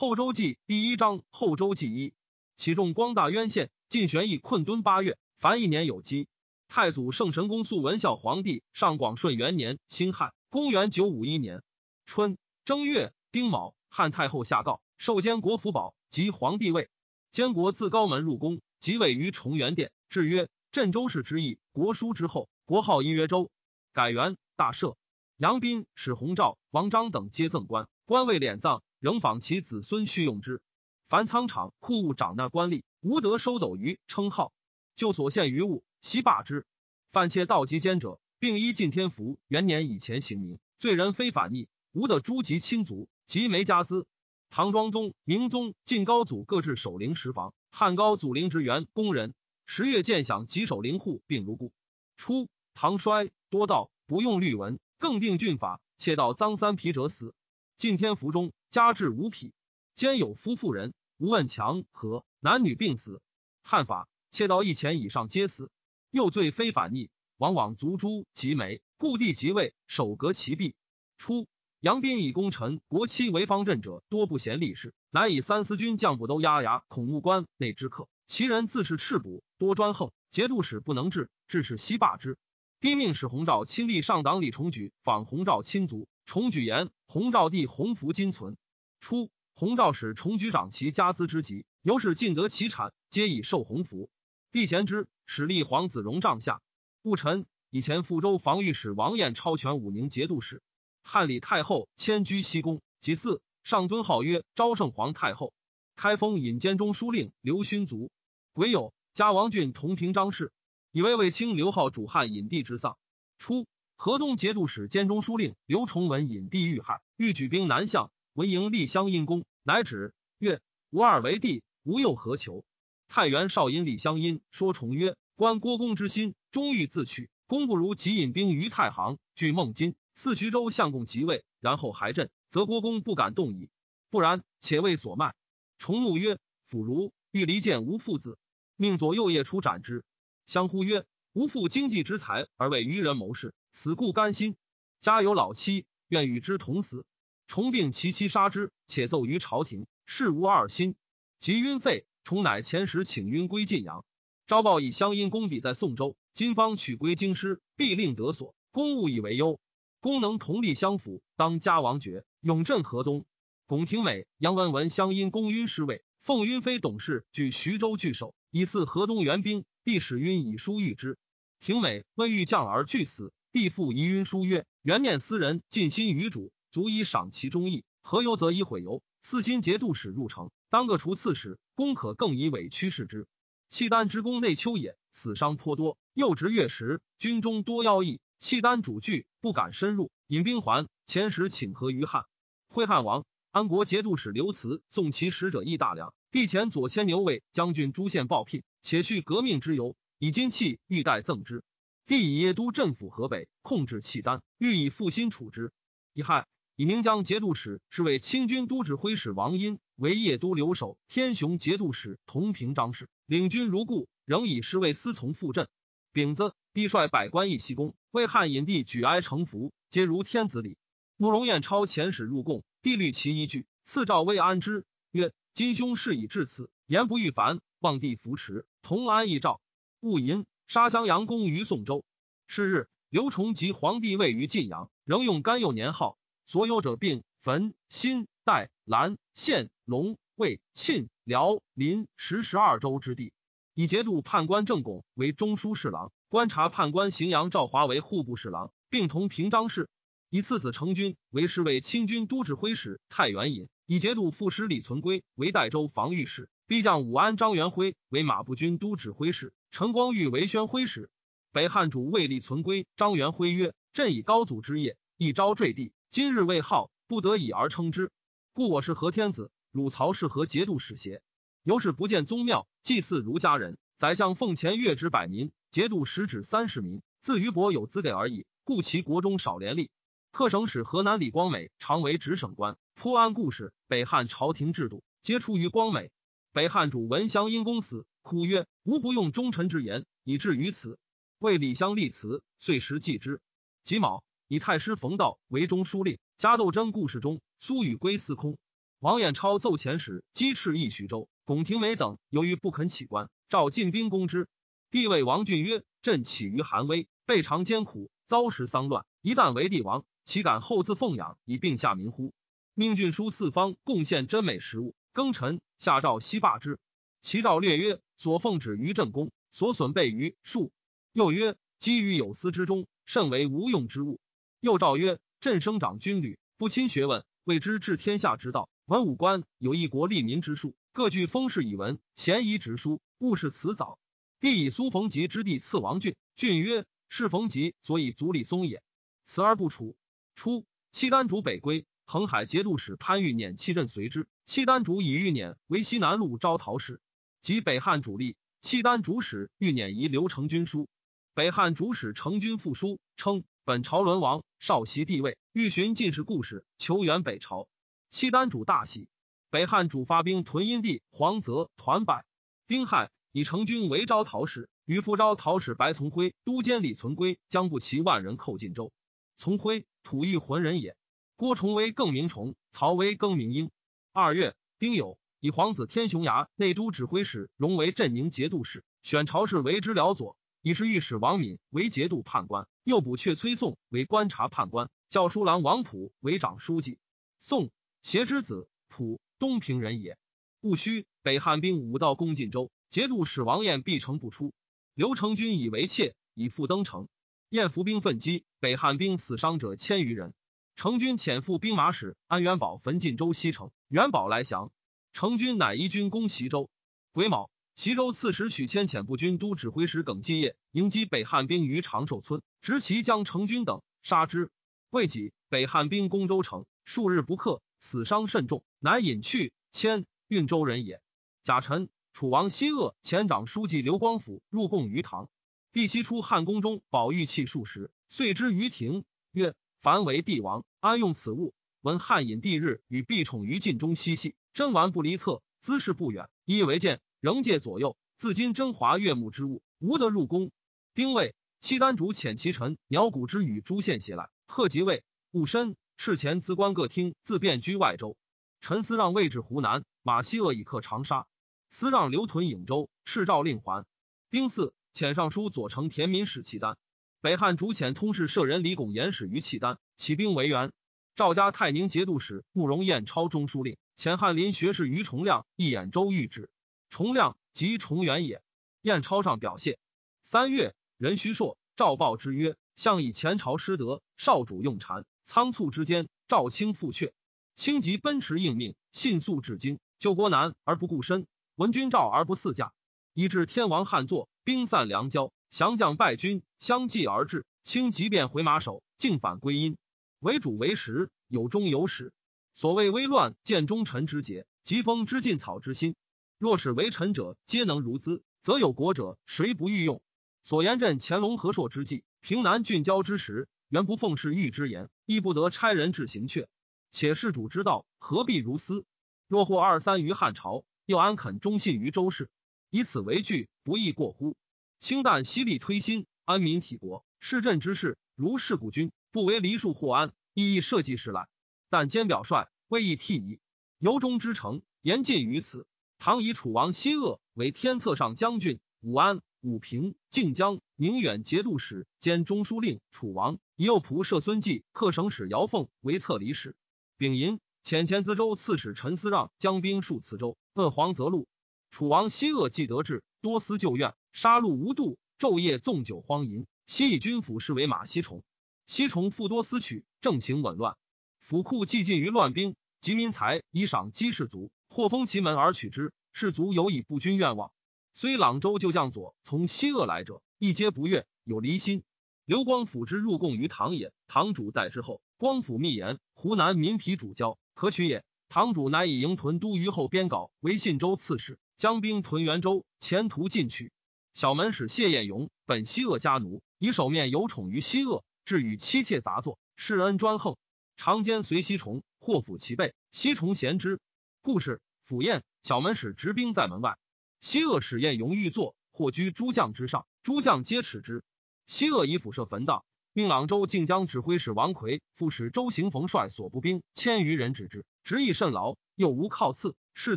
后周记第一章后周记一，启仲光大渊县，晋玄义困敦八月，凡一年有基。太祖圣神公肃文孝皇帝上广顺元年辛亥，公元九五一年春正月丁卯，汉太后下诏，授监国福宝及皇帝位。监国自高门入宫，即位于崇元殿，制曰镇州市之意，国书之后，国号一曰州。改元大赦。杨斌、史弘照、王章等皆赠官，官位敛葬，仍仿其子孙续用之。凡仓场库物长纳官吏，无得收斗于称号，就所献于物，悉罢之。犯窃盗及奸者，并依晋天福元年以前刑名。罪人非反逆，无得诛及亲族及没家资。唐庄宗、明宗、晋高祖各置守陵十房，汉高祖陵职员工人。十月见享及守陵户，并如故。初，唐衰多盗，不用律文，更定郡法，窃盗赃三匹者死。晋天福中家至五匹，兼有夫妇人，无问强和，男女并死。汉法窃盗一钱以上皆死。又罪非反逆，往往族诛及眉，故地即位，守革其弊。初。杨斌以功臣国戚为方阵者，多不贤立事，乃以三司军将部都押牙孔目关内之客，其人自是赤补，多专横，节度使不能治，致使西罢之。帝命使洪昭亲历上党李重举访洪昭亲族，重举言洪昭帝洪福今存。初，洪昭使重举长其家资之急，由是尽得其产，皆以受洪福。帝贤之，使立皇子荣帐下。戊辰，以前富州防御使王彦超权武宁节度使。汉李太后迁居西宫，其次上尊号曰昭圣皇太后。开封引监中书令刘勋卒，癸酉，加王俊同平章事，以为卫青刘浩主汉引帝之丧。初，河东节度使兼中书令刘崇文引帝遇害，欲举兵南向，闻迎立乡阴公，乃止曰：“吾二为帝，吾又何求？”太原少阴李乡阴说崇曰：“观郭公之心，终欲自取，公不如即引兵于太行，据孟津。”赐徐州相公即位，然后还镇，则郭公不敢动矣。不然，且为所卖。崇怒曰：“辅如欲离间吾父子，命左右夜出斩之。”相呼曰：“吾父经济之才，而为愚人谋事，此故甘心。家有老妻，愿与之同死。重病其妻杀之，且奏于朝廷，事无二心。及晕废，重乃前时请晕归晋阳。昭报以乡阴公比在宋州，今方取归京师，必令得所。公务以为忧。”功能同力相辅，当家王爵，永镇河东。巩廷美、杨文文乡音公晕失位，奉晕妃董事据徐州据守，以赐河东援兵。帝使晕以书谕之。廷美问欲降而拒死，帝复遗云书曰：“元念斯人尽心于主，足以赏其忠义。何由则以毁由？四心节度使入城，当各除刺史，公可更以委屈视之。契丹之功内丘也，死伤颇多。又值月食，军中多妖异。”契丹主惧，不敢深入，引兵还。前时请和于汉，会汉王安国节度使刘慈送其使者议大梁。帝前左迁牛卫将军朱宪报聘，且叙革命之由，以金器欲待赠之。帝以耶都镇抚河北，控制契丹，欲以复兴处之。乙亥，以宁江节度使是为清军都指挥使王殷为邺都留守，天雄节度使同平章事，领军如故，仍以侍卫司从副镇。丙子，帝率百官议西宫，为汉隐帝举哀成服，皆如天子礼。慕容彦超遣使入贡，帝虑其依据，赐诏未安之，曰：“今兄事已至此，言不欲烦，望帝扶持，同安议诏。”勿淫，杀襄阳公于宋州。是日，刘崇及皇帝位于晋阳，仍用甘幼年号。所有者并汾、新、代、兰、县、龙、魏、沁、辽、临十十二州之地。以节度判官郑拱为中书侍郎，观察判官荥阳赵华为户部侍郎，并同平章事。以次子成军为侍卫亲军都指挥使太原尹，以节度副使李存圭为代州防御使，逼将武安张元辉为马步军都指挥使，陈光裕为宣徽使。北汉主谓李存圭、张元辉曰：“朕以高祖之业，一朝坠地，今日未号，不得已而称之。故我是何天子，汝曹是何节度使邪？”由是不见宗庙，祭祀如家人。宰相奉钱月之百民，节度使指三十民。自余伯有资给而已，故其国中少廉吏。客省使河南李光美常为直省官，颇安故事。北汉朝廷制度皆出于光美。北汉主闻襄因公死，哭曰：“吾不用忠臣之言，以至于此。”为李乡立祠，遂时祭之。己卯，以太师冯道为中书令。加斗争故事中，苏与归司空。王衍超奏遣使击斥义徐州，龚廷美等由于不肯起官，召进兵攻之。帝谓王俊曰：“朕起于寒微，备尝艰苦，遭时丧乱。一旦为帝王，岂敢后自奉养以并下民乎？命郡书四方贡献珍美食物，庚辰下诏西罢之。其诏略曰：所奉旨于正宫，所损备于数。又曰：积于有司之中，甚为无用之物。又诏曰：朕生长军旅，不亲学问，谓之治天下之道。”文武官有一国利民之术，各具封事以文，咸宜直书，勿视辞藻。帝以苏逢吉之弟赐王俊，俊曰：“是逢吉所以足李松也。”辞而不处。初，契丹主北归，恒海节度使潘玉辇弃任随之。契丹主以玉辇为西南路招讨使，及北汉主力。契丹主使玉辇遗刘成军书，北汉主使成军复书，称本朝沦亡，少袭帝位，欲寻进士故事，求援北朝。契丹主大喜，北汉主发兵屯阴地，黄泽团败。丁亥，以成军为招讨使，与副招讨使白从辉、都监李存圭将不齐万人寇晋州。从辉，吐欲浑人也。郭崇威更名崇，曹威更名英。二月，丁酉，以皇子天雄牙内都指挥使荣为镇宁节度使，选朝士为之辽左，以是御史王敏为节度判官，右补阙崔宋为观察判官，教书郎王溥为长书记。宋。协之子普东平人也。戊戌，北汉兵五道攻晋州，节度使王彦必城不出。刘成军以为妾，以复登城。彦伏兵奋击，北汉兵死伤者千余人。成军遣副兵马使安元宝焚晋州西城，元宝来降。成军乃移军攻齐州。癸卯，齐州刺史许谦遣步军都指挥使耿继业迎击北汉兵于长寿村，执其将成军等，杀之。未几，北汉兵攻州城，数日不克。死伤甚重，乃引去。迁运州人也。贾臣，楚王西鄂前长书记刘光甫入贡于唐。帝西出汉宫中，宝玉器数十，遂之于庭，曰：“凡为帝王，安用此物？闻汉隐帝日与必宠于禁中嬉戏，珍玩不离侧，姿势不远，以为见，仍借左右。自今真华悦目之物，无得入宫。”丁未，契丹主遣其臣鸟谷之与诸县携来，贺即位，戊申。赤前资官各厅自便居外州，陈思让位置湖南，马希鄂以克长沙，思让留屯颍州，敕诏令还。丁巳，遣尚书左丞田民使契丹。北汉主遣通事舍人李拱言使于契丹，起兵为援。赵家泰宁节度使慕容彦超中书令，遣翰林学士于崇亮一兖州御旨。崇亮即崇元也。彦超上表谢。三月，任虚硕赵报之曰：向以前朝失德，少主用谗。仓促之间，赵卿复阙，卿即奔驰应命，信速至京，救国难而不顾身，闻君召而不嗣驾，以致天王汉作，兵散粮交，降将败军相继而至。卿即便回马首，竟反归阴，为主为实，有终有始。所谓危乱见忠臣之节，疾风知劲草之心。若使为臣者皆能如兹，则有国者谁不欲用？所言朕乾隆和硕之际，平南郡交之时。原不奉侍御之言，亦不得差人至行阙。且事主之道，何必如斯？若获二三于汉朝，又安肯忠信于周氏？以此为据，不亦过乎？清淡犀利推心，安民体国，是朕之事。如是古君，不为黎庶或安，亦亦社稷事来。但兼表率，未易替矣。由衷之诚，言尽于此。唐以楚王西鄂为天策上将军，武安、武平、靖江、宁远节度使兼中书令。楚王。以右仆射孙继、客省使姚凤为策离使。丙寅，遣前淄州刺史陈思让将兵戍磁州，扼黄泽路。楚王西鄂既得志，多思旧怨，杀戮无度，昼夜纵酒荒淫。西以军府视为马西崇，西崇复多私取，政情紊乱，府库既尽于乱兵，及民财以赏积士卒，或封其门而取之。士卒有以不均愿望，虽朗州旧将左从西鄂来者，一皆不悦，有离心。刘光甫之入贡于唐也，唐主代之后，光甫密言：湖南民皮主交，可取也。唐主乃以营屯都虞后边稿为信州刺史，将兵屯元州，前途进取。小门使谢彦勇本西鄂家奴，以手面有宠于西鄂，至与妻妾杂作，施恩专横，常奸随西崇，或抚其背，西崇贤之。故事府宴，小门使执兵在门外，西鄂使彦勇欲坐，或居诸将之上，诸将皆耻之。西鄂以辐射焚荡，命朗州靖江指挥使王奎、副使周行逢率所部兵千余人止之，执意甚劳，又无靠次，士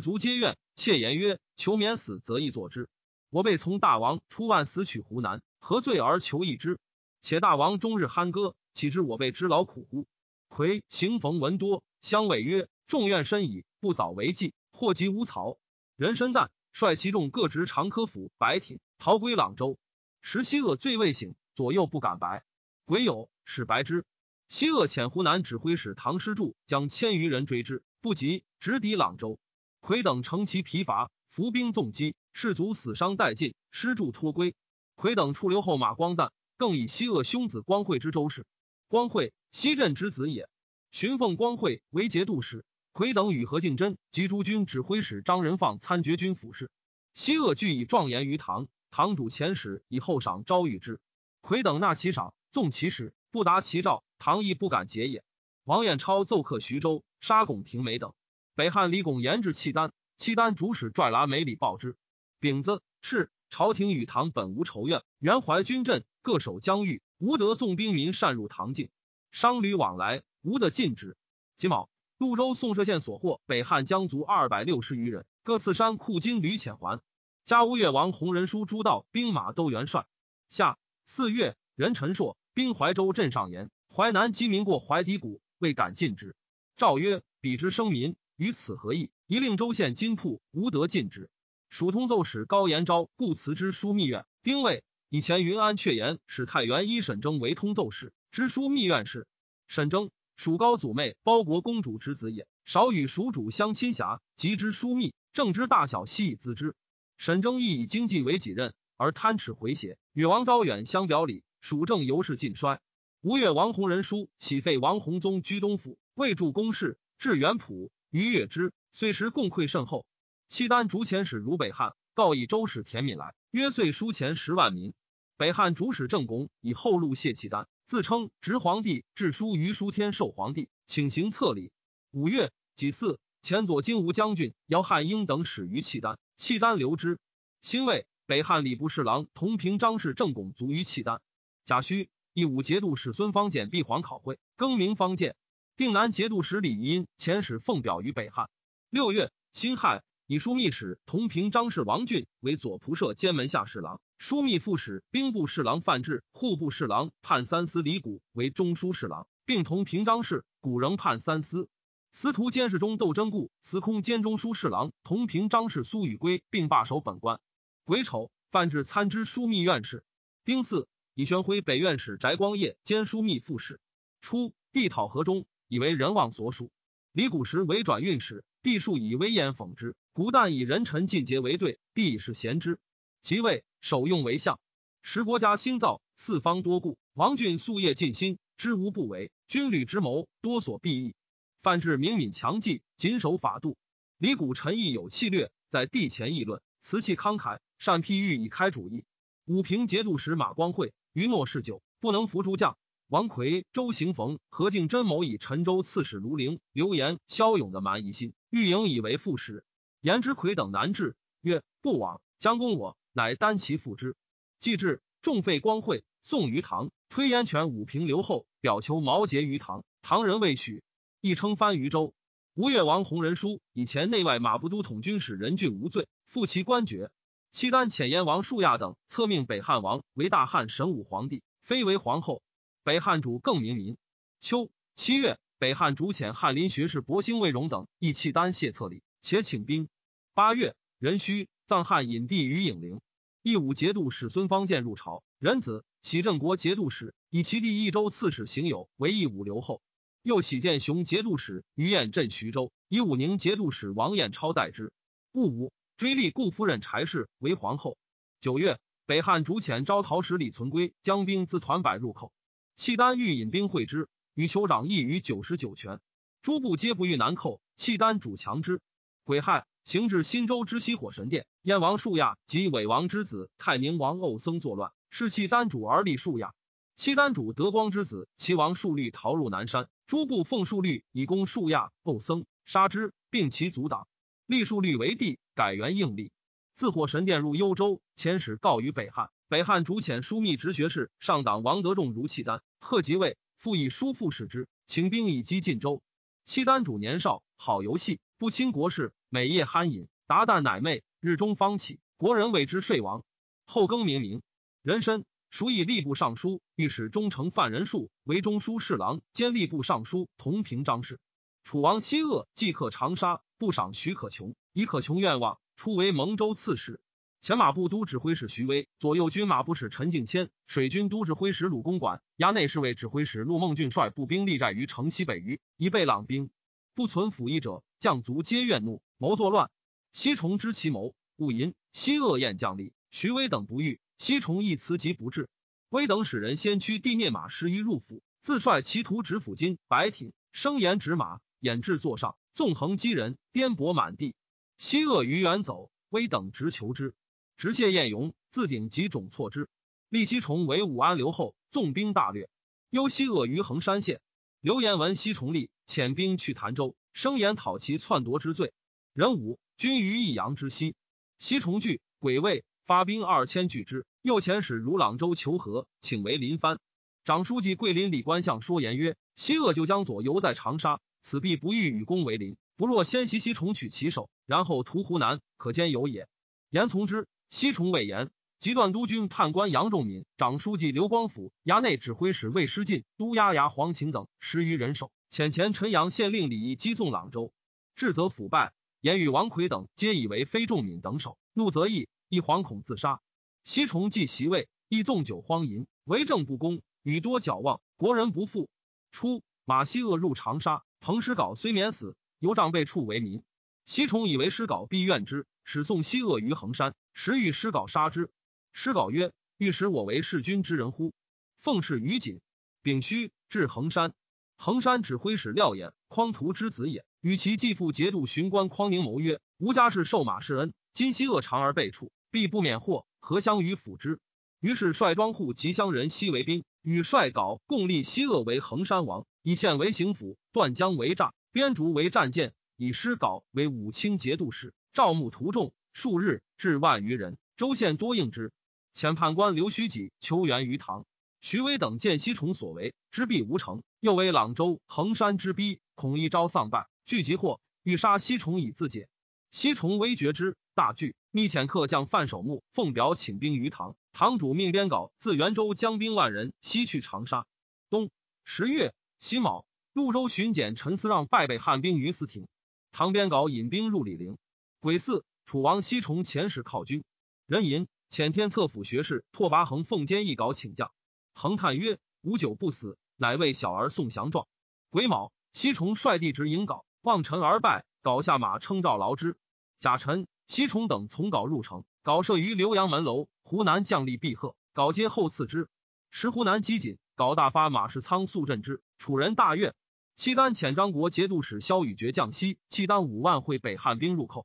卒皆怨。妾言曰：“求免死，则易作之。我辈从大王出万死取湖南，何罪而求一之？且大王终日酣歌，岂知我辈之劳苦乎？”魁行逢闻多，相谓曰：“众怨深矣，不早为计，祸及无曹。”人参旦率其众各执长科斧、白挺，逃归朗州。时西鄂醉未醒，左右不敢白。癸酉，使白之。西鄂遣湖南指挥使唐师柱将千余人追之，不及，直抵朗州。魁等乘其疲乏，伏兵纵击，士卒死伤殆尽，失柱脱归。魁等出留后马光赞，更以西鄂兄子光惠之周氏。光惠，西镇之子也。寻奉光惠为节度使。魁等与何敬真及诸军指挥使张仁放参决军府事。西鄂俱以状言于唐。唐主遣使以后赏招谕之。魁等纳其赏，纵其使，不达其诏。唐亦不敢解也。王彦超奏克徐州，杀巩廷美等。北汉李巩言至契丹，契丹主使拽剌梅里报之。丙子，是朝廷与唐本无仇怨，原怀军阵，各守疆域，无得纵兵民擅入唐境。商旅往来，无得禁止。己卯，潞州宋舍县所获北汉江族二百六十余人，各赐山库金屡遣还。加乌越王弘仁书诸道兵马都元帅。夏四月，任陈硕兵怀州镇上言，淮南饥民过淮底谷，未敢进之。诏曰：彼之生民与此何异？一令州县金铺无得禁止。蜀通奏使高延昭故辞之枢密院。丁未，以前云安确言使太原一沈征为通奏使。知枢密院事，沈征，蜀高祖妹包国公主之子也，少与蜀主相亲侠，及之枢密，政之大小悉以咨之。沈征亦以经济为己任，而贪耻回邪，与王昭远相表里，蜀政由是尽衰。吴越王弘仁书起废王弘宗居东府，未著公事，至元普于越之，虽时共馈甚厚。契丹主遣使如北汉，告以周使田敏来，约岁书钱十万民。北汉主使郑拱以后路谢契丹。自称执皇帝，致书于书天授皇帝，请行册礼。五月己巳，前左金吾将军姚汉英等使于契丹，契丹留之。辛未，北汉礼部侍郎同平章事郑拱卒于契丹。甲戌，义武节度使孙方简闭皇考会，更名方建。定南节度使李因遣使奉表于北汉。六月辛亥。以枢密使同平章事王俊为左仆射兼门下侍郎，枢密副使兵部侍郎范质、户部侍郎判三司李谷为中书侍郎，并同平章事，古仍判三司。司徒监事中窦真固、司空兼中书侍郎同平章事苏宇圭并罢守本官。癸丑，范质参知枢密院事。丁巳，以玄辉北院使翟光业兼枢密副使。初，帝讨河中，以为人望所属。李谷时为转运使，帝数以威严讽之。古旦以人臣尽节为对，帝是贤之。即位，首用为相。时国家兴造，四方多故，王俊夙夜尽心，知无不为。军旅之谋，多所裨益。范志明敏强记，谨守法度。李谷臣亦有气略，在帝前议论，辞气慷慨，善譬喻以开主意。武平节度使马光会余诺嗜酒，不能服诸将。王奎、周行逢、何敬真谋以陈州刺史卢陵、刘延、骁勇的蛮夷心，欲迎以为副使。颜之魁等难治，曰：“不往，将攻我，乃单其赴之。”既至，众废光会，送于唐。推燕权武平留后，表求毛节于唐，唐人未许，亦称藩于州。吴越王弘仁书以前内外马步都统军使任俊无罪，复其官爵。契丹遣燕王树亚等册命北汉王为大汉神武皇帝，非为皇后。北汉主更明民。秋七月，北汉主遣翰林学士博兴魏荣等诣契丹谢册礼，且请兵。八月，壬戌，藏汉隐帝于颍陵。义武节度使孙方建入朝，仁子启镇国节度使，以其弟益州刺史行友为义武留后。又启建雄节度使于彦镇徐州，以武宁节度使王彦超代之。戊午，追立顾夫人柴氏为皇后。九月，北汉主遣招讨使李存圭将兵自团柏入寇，契丹欲引兵会之，与酋长议于九十九泉，诸部皆不欲南寇，契丹主强之。癸亥。行至新州之西火神殿，燕王树亚及伪王之子太宁王欧僧作乱，是契丹主而立树亚。契丹主德光之子齐王树律逃入南山，诸部奉树律以攻树亚、欧僧，杀之，并其阻挡。立树律为帝，改元应立。自火神殿入幽州，遣使告于北汉。北汉主遣枢密直学士上党王德仲如契丹，贺即位，复以叔父使之，请兵以击晋州。契丹主年少，好游戏，不亲国事，每夜酣饮，达旦乃寐，日中方起。国人谓之睡王。后更名名，人参。属以吏部尚书、御史中丞范仁术为中书侍郎兼吏部尚书同平章事。楚王西鄂即刻长沙，不赏许可琼，以可琼愿望，初为蒙州刺史。前马步都指挥使徐威，左右军马部使陈敬谦，水军都指挥使鲁公馆，衙内侍卫指挥使陆孟俊率步兵立寨于城西北隅，以备朗兵。不存辅役者，将卒皆怨怒，谋作乱。西崇知其谋，勿淫。西恶宴将吏，徐威等不遇。西崇亦辞疾不至，威等使人先驱地聂马十余入府，自率其徒执府金白挺，声言执马，掩至座上，纵横击人，颠簸满地。西恶于远走，威等直求之，直谢晏勇，自顶及种错之。立西崇为武安留后，纵兵大略，忧西恶于衡山县。刘言闻西崇立，遣兵去潭州，声言讨其篡夺之罪。人武军于益阳之西，西崇惧，鬼位。发兵二千拒之，右遣使如朗州求和，请为临藩。长书记桂林李官相说言曰：“西鄂就将左游在长沙，此必不欲与公为邻。不若先袭西崇取其首，然后屠湖南，可兼有也。”言从之。西崇未言，即段督军判官杨仲敏、长书记刘光甫、衙内指挥使魏师进、都押衙黄勤等十余人手，遣前陈阳县令李毅击送朗州，至则腐败。言语王奎等皆以为非仲敏等手，怒则毅。亦惶恐自杀。西崇继袭位，亦纵酒荒淫，为政不公，与多矫妄，国人不复。初，马希鄂入长沙，彭师稿虽免死，犹杖被处为民。西崇以为师稿必怨之，使送西鄂于衡山，时欲师稿杀之。师稿曰：“欲使我为弑君之人乎？”奉事于锦，丙戌至衡山。衡山指挥使廖衍，匡图之子也，与其继父节度巡官匡宁谋曰：“吾家是受马氏恩，今西鄂长而被处。”必不免祸，何相与辅之？于是率庄户及乡人西为兵，与帅稿共立西鄂为衡山王，以县为行府，断江为栅，边竹为战舰，以师稿为武清节度使。赵牧徒众数日，至万余人。州县多应之。遣判官刘须己求援于唐。徐威等见西崇所为，知必无成，又为朗州、衡山之逼，恐一朝丧败，聚集祸，欲杀西崇以自解。西崇微觉之，大惧。密遣客将范守墓奉表请兵于唐，唐主命编稿自元州将兵万人西去长沙。冬十月辛卯，潞州巡检陈思让败北汉兵于四亭，唐编稿引兵入李陵。癸巳，楚王西崇遣使犒军，人寅遣天策府学士拓跋恒奉监一稿请将，恒叹曰：“吾久不死，乃为小儿送降状。”癸卯，西崇率弟执引稿，望臣而拜，稿下马称赵劳之。甲辰。西崇等从稿入城，稿设于浏阳门楼。湖南将吏毕贺，稿皆后赐之。时湖南饥馑，稿大发马氏仓速镇之。楚人大悦。契丹遣张国节度使萧雨绝将西，契丹五万会北汉兵入寇。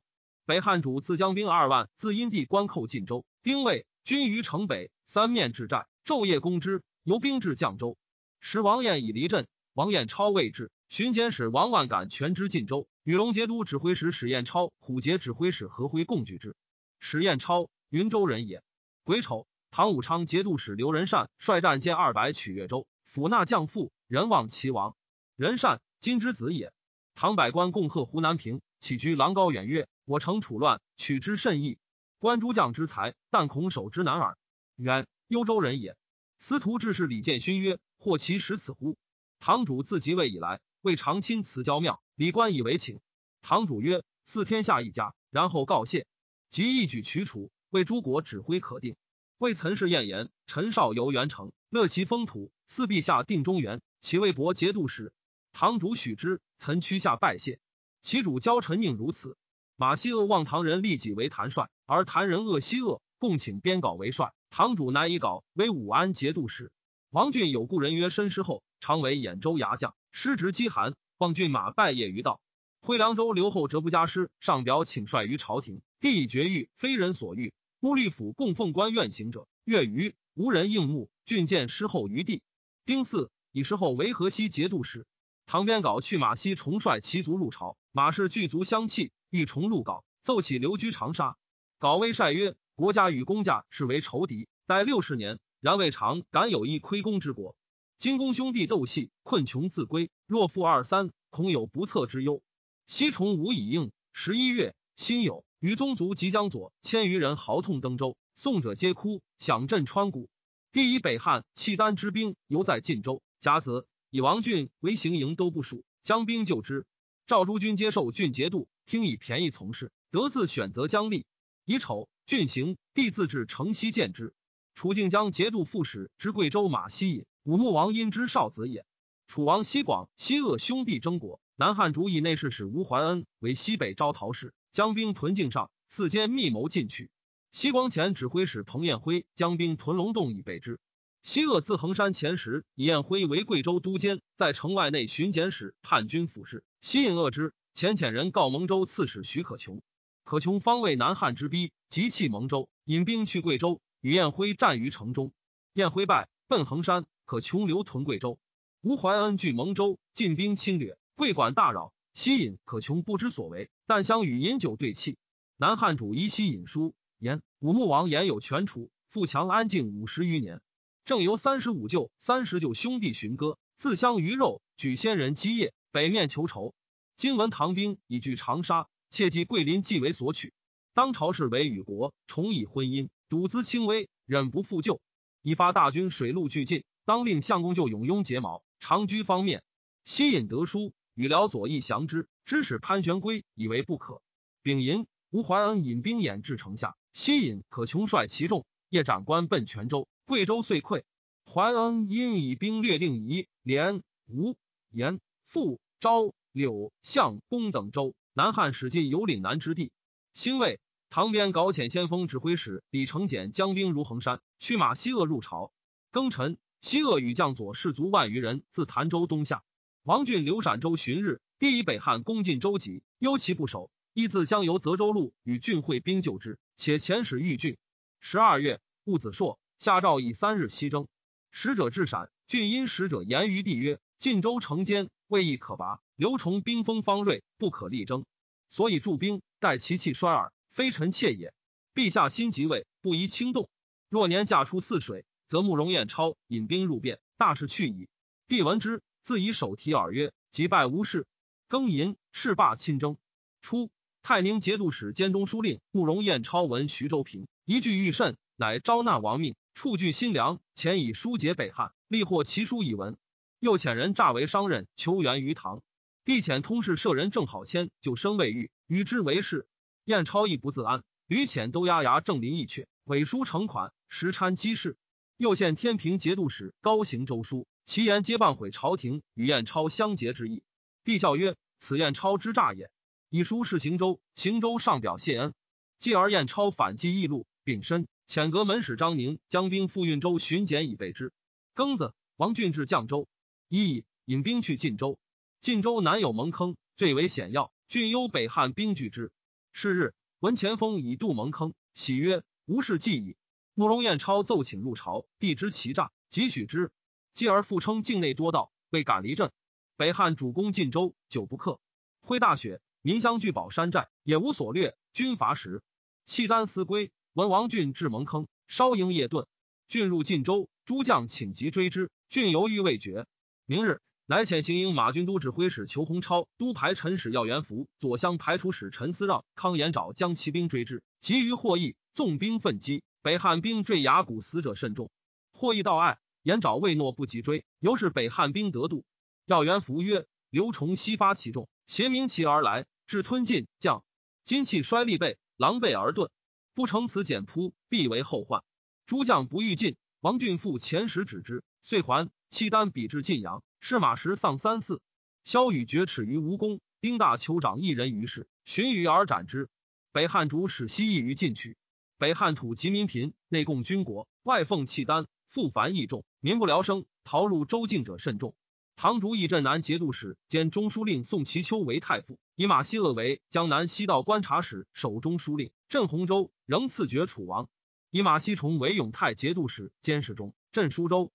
北汉主自将兵二万自阴地关寇晋州。丁未，军于城北，三面之战，昼夜攻之。由兵至绛州，时王彦已离镇。王彦超未至，巡检使王万感全知晋州。与龙节都指挥使史彦超、虎节指挥使何辉共举之。史彦超，云州人也。癸丑，唐武昌节度使刘仁善率战舰二百取越州，抚纳将父，人望其王。仁善，今之子也。唐百官共贺湖南平，起居郎高远曰：“我城楚乱，取之甚易。观诸将之才，但恐守之难耳。”远，幽州人也。司徒制事李建勋曰：“或其使此乎？”堂主自即位以来，未常亲辞郊庙。李官以为请，堂主曰：“赐天下一家。”然后告谢，即一举取楚，为诸国指挥可定。为岑氏晏言，陈少游元城，乐其封土，赐陛下定中原，其为伯节度使。堂主许之，岑屈下拜谢。其主教陈宁如此。马希鄂望唐人立己为谭帅，而谭人鄂西鄂，共请编稿为帅。堂主乃以稿为武安节度使。王俊有故人曰申师后，常为兖州牙将，师职饥寒。望郡马拜谒于道，徽凉州刘后折不加师，上表请帅于朝廷。帝以绝狱，非人所欲。乌律府供奉官愿行者，月余无人应募。郡见师后于地。丁巳，以师后为河西节度使。唐编稿去马西重率其族入朝，马氏具足相弃，欲重入稿，奏起留居长沙。稿微晒曰：国家与公家是为仇敌，待六十年，然未尝敢有一亏公之国。金公兄弟斗气，困穷自归。若负二三，恐有不测之忧。西崇无以应。十一月，辛酉，与宗族即将左千余人豪痛登州，宋者皆哭，响震川谷。第一北汉契丹之兵犹在晋州，甲子，以王俊为行营都部署，将兵救之。赵诸军接受俊节度，听以便宜从事，得自选择将吏。以丑，郡行，帝自至城西见之。楚靖将节度副使之贵州马希隐。武穆王因之少子也。楚王西广、西鄂兄弟争国，南汉主以内侍使吴怀恩为西北招讨使，将兵屯境上，四间密谋进取。西光前指挥使彭彦辉将兵屯龙洞以北之。西鄂自衡山前时，以彦辉为贵州都监，在城外内巡检使、叛军府事。西引恶之，前遣人告蒙州刺史许可琼，可琼方为南汉之逼，急弃蒙州，引兵去贵州，与彦辉战于城中。彦辉败，奔衡山。可穷留屯贵州，吴怀恩据蒙州，进兵侵略，贵管大扰。西引可穷不知所为，但相与饮酒对泣。南汉主依西引书言：武穆王言有权处，富强安静五十余年，正由三十五舅、三十舅兄弟寻歌，自相鱼肉，举先人基业，北面求仇。今闻唐兵已据长沙，切记桂林既为所取，当朝事为与国，重以婚姻，赌资轻微，忍不复救，已发大军水陆俱进。当令相公就永雍结毛，长居方面。西引得书，与辽左翼降之。知使潘玄归以为不可。丙寅，吴怀恩引兵掩至城下，西引可穷率其众，夜斩官奔泉州。贵州遂溃。怀恩因以兵略定夷、连、吴、延、富、昭、柳、相、公等州。南汉使尽有岭南之地。兴魏，唐边搞遣先锋指挥使李承简将兵如衡山，驱马西鄂入朝。庚辰。西鄂与将左士卒万余人自潭州东下，王俊留陕州旬日，第一北汉攻进州籍，忧其不守，亦自将由泽州路与郡会兵救之，且遣使御郡。十二月，戊子朔，下诏以三日西征。使者至陕，郡因使者言于帝曰：“晋州城坚，未易可拔。刘崇兵锋方锐，不可力争，所以驻兵，待其气衰耳，非臣妾也。陛下新即位，不宜轻动。若年嫁出泗水。”则慕容彦超引兵入汴，大事去矣。帝闻之，自以手提耳曰：“即败无事。”庚寅，赤霸亲征。初，太宁节度使兼中书令慕容彦超闻徐州平一句欲甚，乃招纳王命，触据新粮，遣以疏解北汉，力获其书以闻。又遣人诈为商人，求援于唐。帝遣通事舍人郑好谦就生未遇，与之为事。彦超亦不自安，屡遣都押牙郑林义阙，伪书成款，实参机事。又献天平节度使高行周书，其言皆谤毁朝廷与彦超相结之意。帝笑曰：“此彦超之诈也。”以书示行州，行州上表谢恩。继而彦超反击义路，丙申，遣阁门使张宁将兵赴运州巡检以备之。庚子，王俊至绛州，一引兵去晋州。晋州南有蒙坑，最为险要，郡忧北汉兵拒之。是日，闻前锋已渡蒙坑，喜曰：“无事计矣。”慕容彦超奏请入朝，帝知其诈，即许之。继而复称境内多盗，未敢离镇。北汉主攻晋州，久不克。挥大雪，民相聚宝山寨，也无所掠。军乏时，契丹思归，闻王俊至蒙坑，稍营夜遁。郡入晋州，诸将请急追之，郡犹豫未决。明日，乃遣行营马军都指挥使裘洪超、都排陈使要元福、左厢排除使陈思让、康延沼将骑兵追之，急于获益，纵兵奋击。北汉兵坠崖谷，死者甚众。获益到爱，延沼未诺不及追，由是北汉兵得度。要元福曰：“刘崇西发其众，携明骑而来，至吞晋将，今气衰力备，狼狈而遁，不成此简扑，必为后患。诸将不欲进，王俊复前时止之，遂还。契丹比至晋阳，是马时丧三四。萧雨绝耻于吴宫，丁大酋长一人于世，寻于而斩之。北汉主使西夷于进取。”北汉土及民贫，内供军国，外奉契丹，复繁役众，民不聊生。逃入州境者甚众。唐主以镇南节度使兼中书令宋其丘为太傅，以马希鄂为江南西道观察使，守中书令。镇洪州，仍赐爵楚王。以马希崇为永泰节度使兼侍中，镇舒州。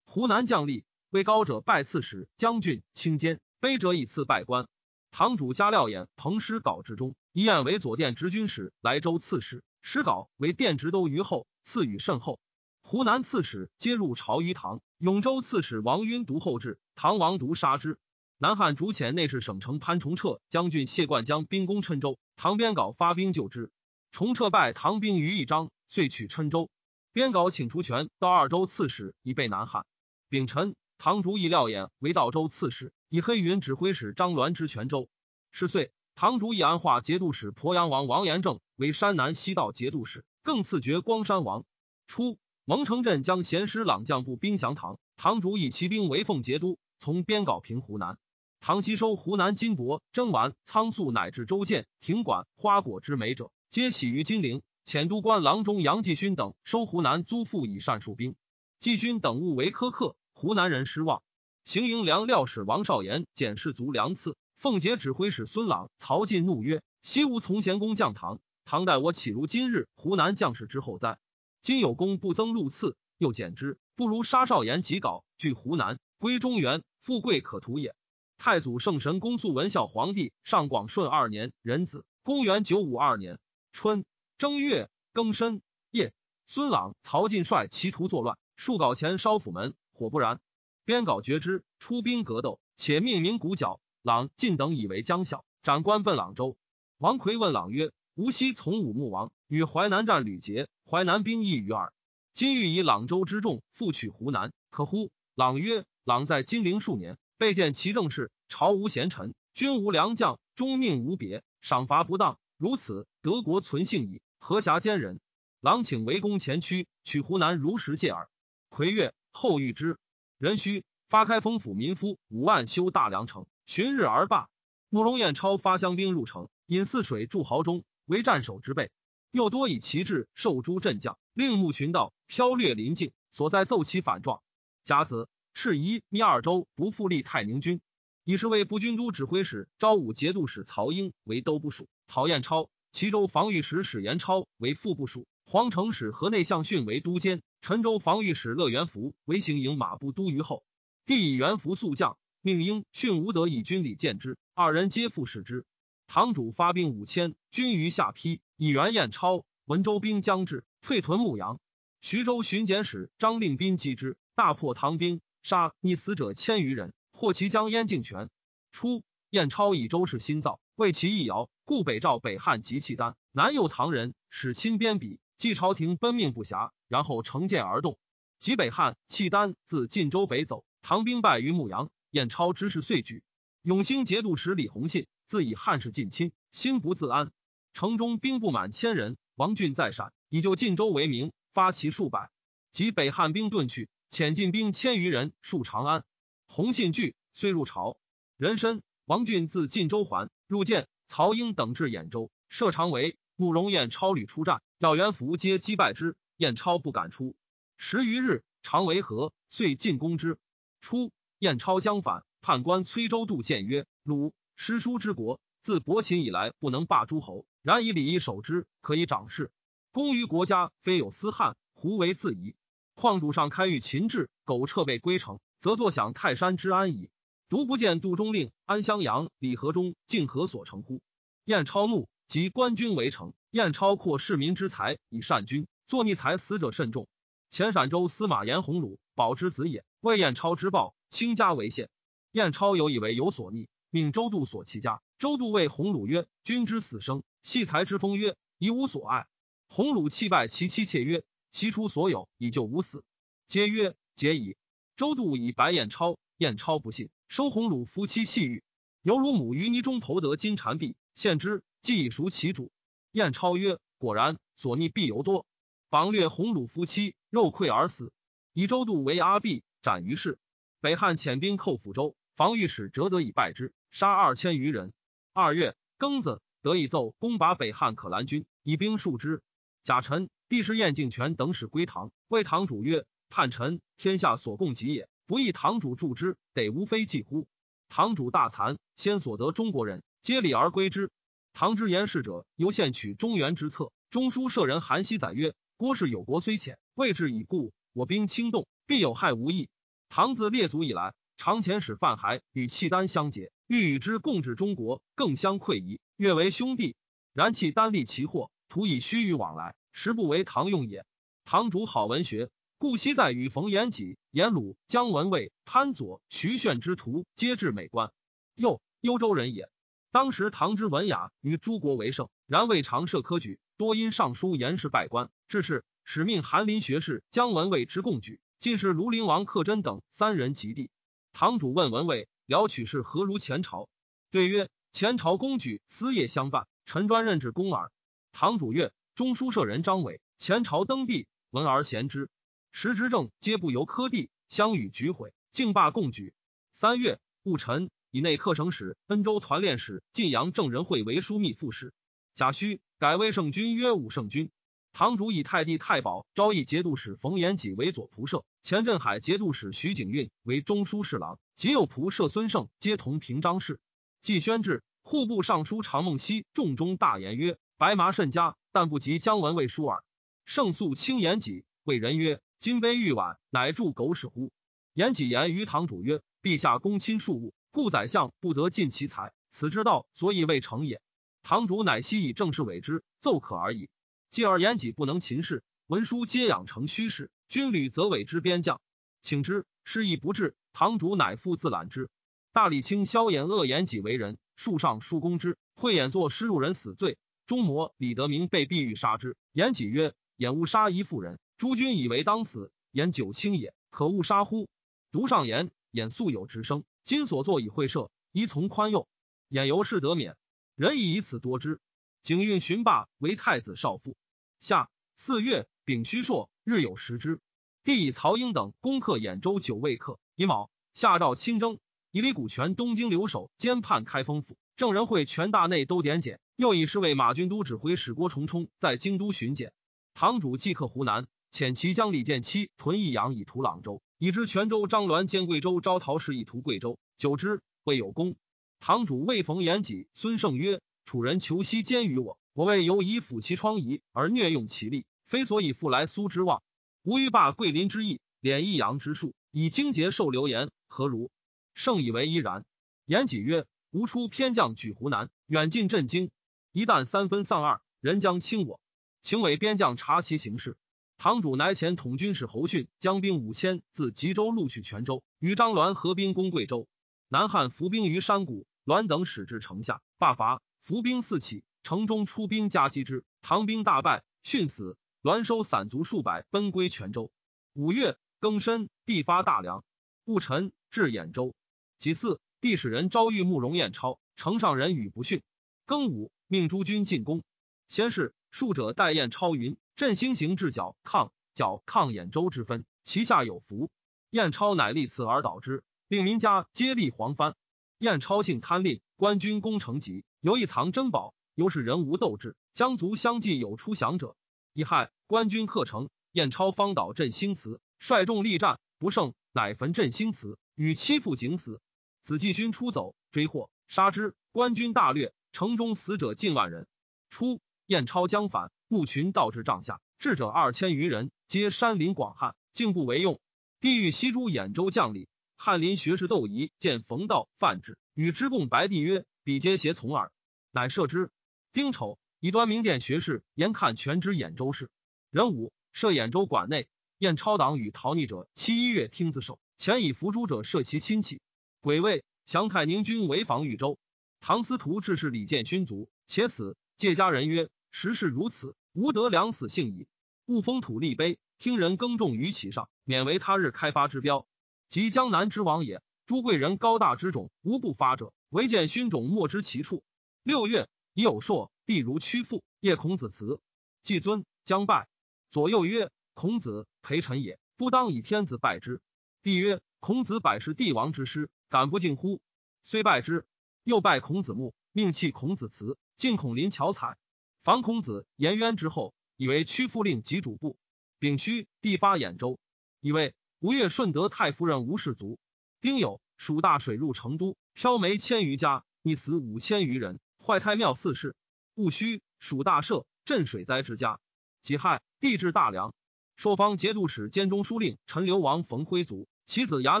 湖南将吏，位高者拜刺史、将军、清监；卑者以次拜官。堂主加廖衍、彭师稿之中，以晏为左殿直军使，莱州刺史。使稿为殿直都虞后，赐予甚厚。湖南刺史皆入朝于唐。永州刺史王晕独后至，唐王独杀之。南汉主遣内侍省丞潘崇彻将军谢冠将兵攻郴州，唐边稿发兵救之。崇彻败唐兵于一章，遂取郴州。边稿请出权到二州刺史，以备南汉。丙辰，唐主以廖衍为道州刺史，以黑云指挥使张鸾之泉州。十岁，唐主以安化节度使鄱阳王王延政为山南西道节度使，更赐爵光山王。初，蒙城镇将贤师朗将部兵降唐，唐主以骑兵为奉节都，从边镐平湖南。唐吸收湖南金帛、征丸、仓粟乃至州建、亭馆、花果之美者，皆喜于金陵。遣都官郎中杨继勋等收湖南租赋以善戍兵。继勋等物为苛刻，湖南人失望。行营粮料使王少言检士卒粮赐，奉节指挥使孙朗、曹进怒曰：“昔无从贤公降唐，唐待我岂如今日湖南将士之后哉？今有功不增禄赐，又减之，不如杀少言及稿，据湖南，归中原，富贵可图也。”太祖圣神公肃文孝皇帝上广顺二年壬子，公元九五二年春正月庚申夜，孙朗、曹进率其徒作乱，数稿前烧府门，火不燃。边稿觉之，出兵格斗，且命名鼓角。朗、晋等以为将校，斩官奔朗州。王奎问朗曰：“吾昔从武穆王与淮南战屡捷，淮南兵益于耳。今欲以朗州之众复取湖南，可乎？”朗曰：“朗在金陵数年，备见其政事，朝无贤臣，军无良将，终命无别，赏罚不当，如此，德国存幸矣。何暇奸人？”朗请围攻前驱，取湖南如实戒耳。魁曰，后遇之。壬戌，发开封府民夫五万修大梁城，旬日而罢。慕容彦超发乡兵入城，引泗水筑壕中，为战守之备。又多以旗帜授诸镇将，令牧群盗剽掠临境，所在奏其反状。甲子，赤夷、密二州不复立太宁军，以是为不军都指挥使昭武节度使曹英为都部署，陶彦超齐州防御使史延超为副部署，皇城使河内相训为都监。陈州防御使乐元福为行营马步都虞候，帝以元福速将，命英训吴德以军礼见之，二人皆复使之。堂主发兵五千，军于下邳，以元彦超文州兵将至，退屯牧阳。徐州巡检使张令斌击之，大破唐兵，杀溺死者千余人，获其将燕敬权。初，燕超以周氏新造，为其易遥，故北召北汉及契丹，南诱唐人，使亲边鄙。继朝廷奔命不暇，然后乘舰而动。及北汉、契丹自晋州北走，唐兵败于牧羊。燕超之事遂举。永兴节度使李弘信自以汉室近亲，心不自安。城中兵不满千人，王俊在陕，以就晋州为名，发骑数百。及北汉兵遁去，遣进兵千余人戍长安。弘信惧，遂入朝。人参王俊自晋州还，入见曹英等至兖州，设长围。慕容彦超屡出战。廖元福皆击败之，燕超不敢出。十余日，常为和，遂进攻之。初，燕超将反，判官崔州度谏曰：“鲁诗书之国，自伯秦以来，不能霸诸侯，然以礼义守之，可以长事。功于国家，非有私汉，胡为自疑？况主上开御秦制，苟撤备归城，则坐享泰山之安矣。独不见杜中令、安襄阳、李和中竟何所成乎？”燕超怒，即官军围城。燕超扩市民之财以善军，作逆财死者甚众。前陕州司马颜鸿鲁，保之子也，为燕超之暴，倾家为县。燕超有以为有所逆，命周度所其家。周度谓鸿鲁曰：“君之死生，系财之风曰，以无所爱。”鸿鲁弃拜其妻妾曰：“其出所有以救吾死。”皆曰：“结矣。”周度以白燕超，燕超不信，收鸿鲁夫妻细玉，犹如母于泥中投得金蝉璧，献之，既已赎其主。燕超曰：“果然，所逆必尤多。”榜掠鸿鲁夫妻，肉溃而死。以周度为阿弼，斩于市。北汉遣兵寇抚州，防御使折得以败之，杀二千余人。二月庚子，得以奏攻拔北汉可兰军，以兵数之。贾臣、帝师燕敬权等使归唐，谓堂主曰：“叛臣，天下所共及也，不义堂主助之，得无非计乎？”堂主大惭，先所得中国人，皆礼而归之。唐之言事者，犹献取中原之策。中书舍人韩熙载曰：“郭氏有国虽浅，位置已固，我兵轻动，必有害无益。唐自列祖以来，常遣使范海与契丹相结，欲与之共治中国，更相馈夷，越为兄弟。然契丹利其祸，徒以虚与往来，实不为唐用也。唐主好文学，故昔在与冯延己、颜鲁、姜文卫、潘左、徐铉之徒，皆至美观。又幽州人也。当时唐之文雅与诸国为盛，然未尝设科举，多因尚书言氏拜官，致是使命翰林学士姜文卫之贡举。进士庐陵王克真等三人及第。堂主问文卫：“辽取士何如前朝？”对曰：“前朝公举，私业相伴，臣专任之公耳。”堂主曰：“中书舍人张伟，前朝登第，闻而贤之，时执政皆不由科第，相与举毁，竟罢贡举。三月，戊辰。”以内客省使、恩州团练使、晋阳郑仁惠为枢密副使。贾诩改为圣君，曰武圣君。堂主以太帝太保昭义节度使冯延己为左仆射，前镇海节度使徐景运为中书侍郎，及右仆射孙胜皆同平章事。季宣志户部尚书常梦溪重中大言曰：“白麻甚佳，但不及姜文卫书耳。”胜素轻言己，谓人曰：“金杯玉碗，乃助狗屎乎？”言己言于堂主曰：“陛下公亲庶务。”故宰相不得尽其才，此之道，所以未成也。堂主乃悉以正事委之，奏可而已。继而言己不能勤事，文书皆养成虚事，军旅则委之边将，请之，事亦不至。堂主乃复自揽之。大理卿萧衍恶言己为人，树上书公之，会演作施入人死罪。中模李德明被必欲杀之，言己曰：“演勿杀一妇人，诸君以为当死。言九卿也，可勿杀乎？”独上言，演素有直声。今所作以会赦，宜从宽宥，眼由是得免。人亦以此多之。景运寻霸为太子少傅。夏四月丙戌朔，日有食之。帝以曹英等攻克兖州九位客。乙卯，下诏亲征。以李谷泉东京留守兼判开封府。郑仁惠全大内都点检。又以侍卫马军都指挥使郭重冲在京都巡检。堂主即刻湖南，遣其将李建期屯益阳以图朗州。以知泉州张鸾兼贵州招陶氏意图贵州，久之未有功。堂主魏逢延己、孙胜曰：“楚人求息奸于我，我为犹以抚其疮痍而虐用其力，非所以复来苏之望。吾欲罢桂林之意，敛益阳之术，以精节受流言，何如？”胜以为依然。延己曰：“吾出偏将举湖南，远近震惊。一旦三分丧二，人将轻我，请委边将察其形势。”堂主乃遣统军使侯训将兵五千自吉州录取泉州，与张鸾合兵攻贵州。南汉伏兵于山谷，栾等使至城下，罢伐。伏兵四起，城中出兵夹击之，唐兵大败，训死。栾收散卒数百，奔归泉州。五月庚申，地发大梁。戊辰，至兖州。己巳，帝使人招遇慕容彦超，城上人语不逊。庚午，命诸军进攻。先是，数者待彦超云。振兴行至角抗角抗兖州之分，其下有伏。燕超乃立此而导之，令民家皆立黄幡。燕超性贪吝，官军攻城急，犹一藏珍宝，犹是人无斗志，将卒相继有出降者。一害官军克城，燕超方导振兴祠，率众力战不胜，乃焚振兴祠，与妻父景死。子继军出走，追获杀之，官军大掠，城中死者近万人。初，燕超将反。牧群到至帐下，智者二千余人，皆山林广汉，竟不为用。帝欲西诸兖州将领，翰林学士窦仪见冯道、范质，与之共白帝曰：“彼皆邪从耳。”乃赦之。丁丑，以端明殿学士严看全知兖州事。壬午，设兖州管内，燕超党与逃逆者，七一月听自首。前以伏诛者赦其亲戚。癸未，降太宁军围防豫州。唐司徒致使李建勋卒，且死。借家人曰：“时事如此。”吾得良死幸矣。勿封土立碑，听人耕种于其上，免为他日开发之标。及江南之王也。诸贵人高大之种，无不发者，唯见勋种莫知其处。六月，已有硕，帝如屈父。夜孔子辞，季尊将拜。左右曰：“孔子陪臣也，不当以天子拜之。”帝曰：“孔子百世帝王之师，敢不敬乎？”虽拜之，又拜孔子墓，命弃孔子祠，进孔林巧彩。防孔子颜渊之后，以为屈夫令及主簿。丙戌，地发兖州，以为吴越顺德太夫人吴氏族。丁酉，蜀大水入成都，漂煤千余家，溺死五千余人。坏太庙四世。戊戌，蜀大赦，镇水灾之家。己亥，地至大梁。朔方节度使兼中书令陈留王冯辉族，其子衙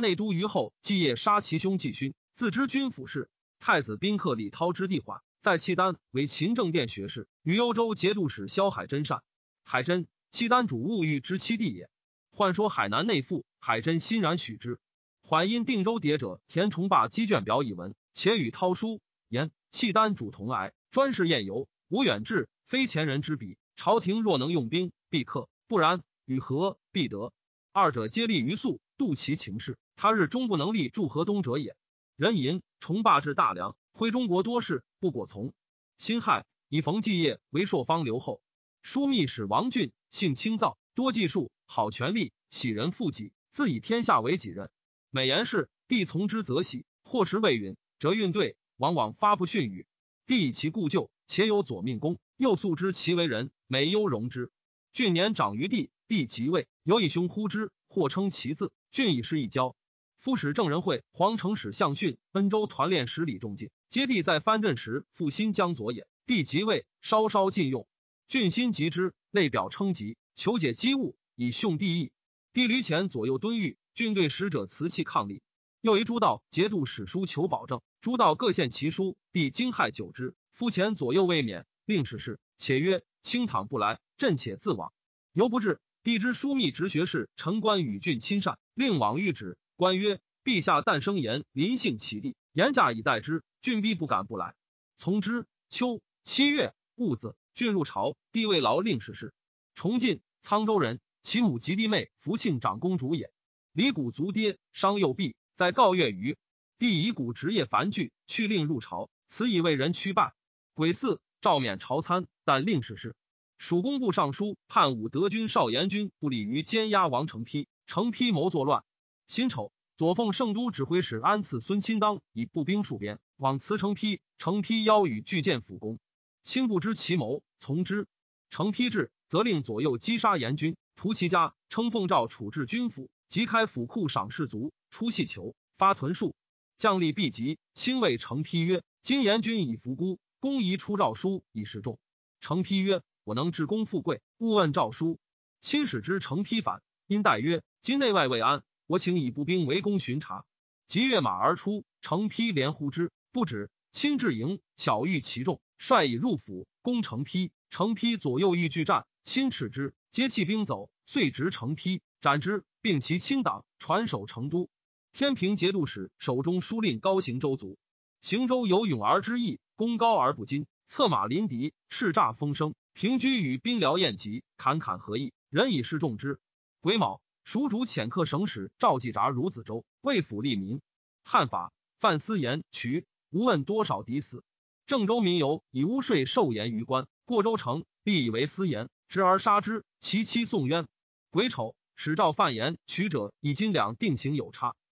内都虞后继业杀其兄季勋，自知军府事。太子宾客李涛之弟缓。在契丹为勤政殿学士，与幽州节度使萧海真善。海真，契丹主物欲之妻弟也。换说海南内附，海真欣然许之。缓因定州谍者田崇霸积卷表以文，且与涛书言契丹主同癌，专事宴游，无远志，非前人之比。朝廷若能用兵，必克；不然，与和必得。二者皆立于速，度其情势。他日终不能立驻河东者也。人吟崇霸至大梁，挥中国多事，不果从。辛亥，以冯继业为朔方留后。枢密使王俊，性清躁，多计数，好权力，喜人附己，自以天下为己任。美言事，帝从之则喜；或时未允，则运对，往往发不逊语。帝以其故旧，且有左命功，又素知其为人，美优容之。俊年长于帝，帝即位，有以兄呼之，或称其字。俊以是一交。夫使郑仁惠、皇城使向训、温州团练使李仲进，皆帝在藩镇时复新疆左也。帝即位，稍稍禁用。俊心急之，类表称疾，求解机务，以兄帝意。帝驴前左右敦狱。郡对使者辞气抗力，又一诸道节度史书求保证，诸道各献其书，帝惊骇久之。夫前左右未免，令使事，且曰：“清躺不来，朕且自往。”犹不至。帝之枢密直学士陈官与郡亲善，令往谕旨。官曰：“陛下诞生言，临幸其地，言驾以待之。郡必不敢不来。”从之。秋七月戊子，郡入朝，帝位劳令使事。崇进，沧州人，其母及弟妹福庆长公主也。李谷足跌，伤右臂，在告月余，帝以谷职业繁剧，去令入朝，此以为人屈败。癸巳，诏免朝参，但令史事。蜀工部尚书判武德军少严军不利于监押王承丕，承丕谋作乱。辛丑，左奉圣都指挥使安赐孙钦当以步兵戍边，往辞承丕。承丕邀与巨舰辅攻，卿不知其谋，从之。承丕至，则令左右击杀严军，屠其家，称奉诏处置军府。即开府库赏士卒，出气球，发屯戍，将吏必急。亲卫承丕曰：“今严军以服孤，公宜出诏书以示众。”承丕曰：“我能致公富贵，勿问诏书。”亲使之承丕反，因代曰：“今内外未安，我请以步兵围攻巡查。”即跃马而出，承丕连呼之，不止。亲至营，巧遇其众，率以入府攻承丕。承丕左右欲拒战，亲斥之，皆弃兵走，遂执承丕，斩之。并其亲党传守成都，天平节度使手中书令高行州卒，行州有勇而之义，功高而不矜，策马临敌，叱咤风生。平居与兵僚宴集，侃侃何意，人以示众之。癸卯，蜀主遣客省使赵季札如子州，为府利民。汉法犯私盐渠，无问多少敌死。郑州民游以污税受盐于官，过州城，必以为私盐，执而杀之。其妻宋冤。癸丑。使赵范言取者以金两定情有差，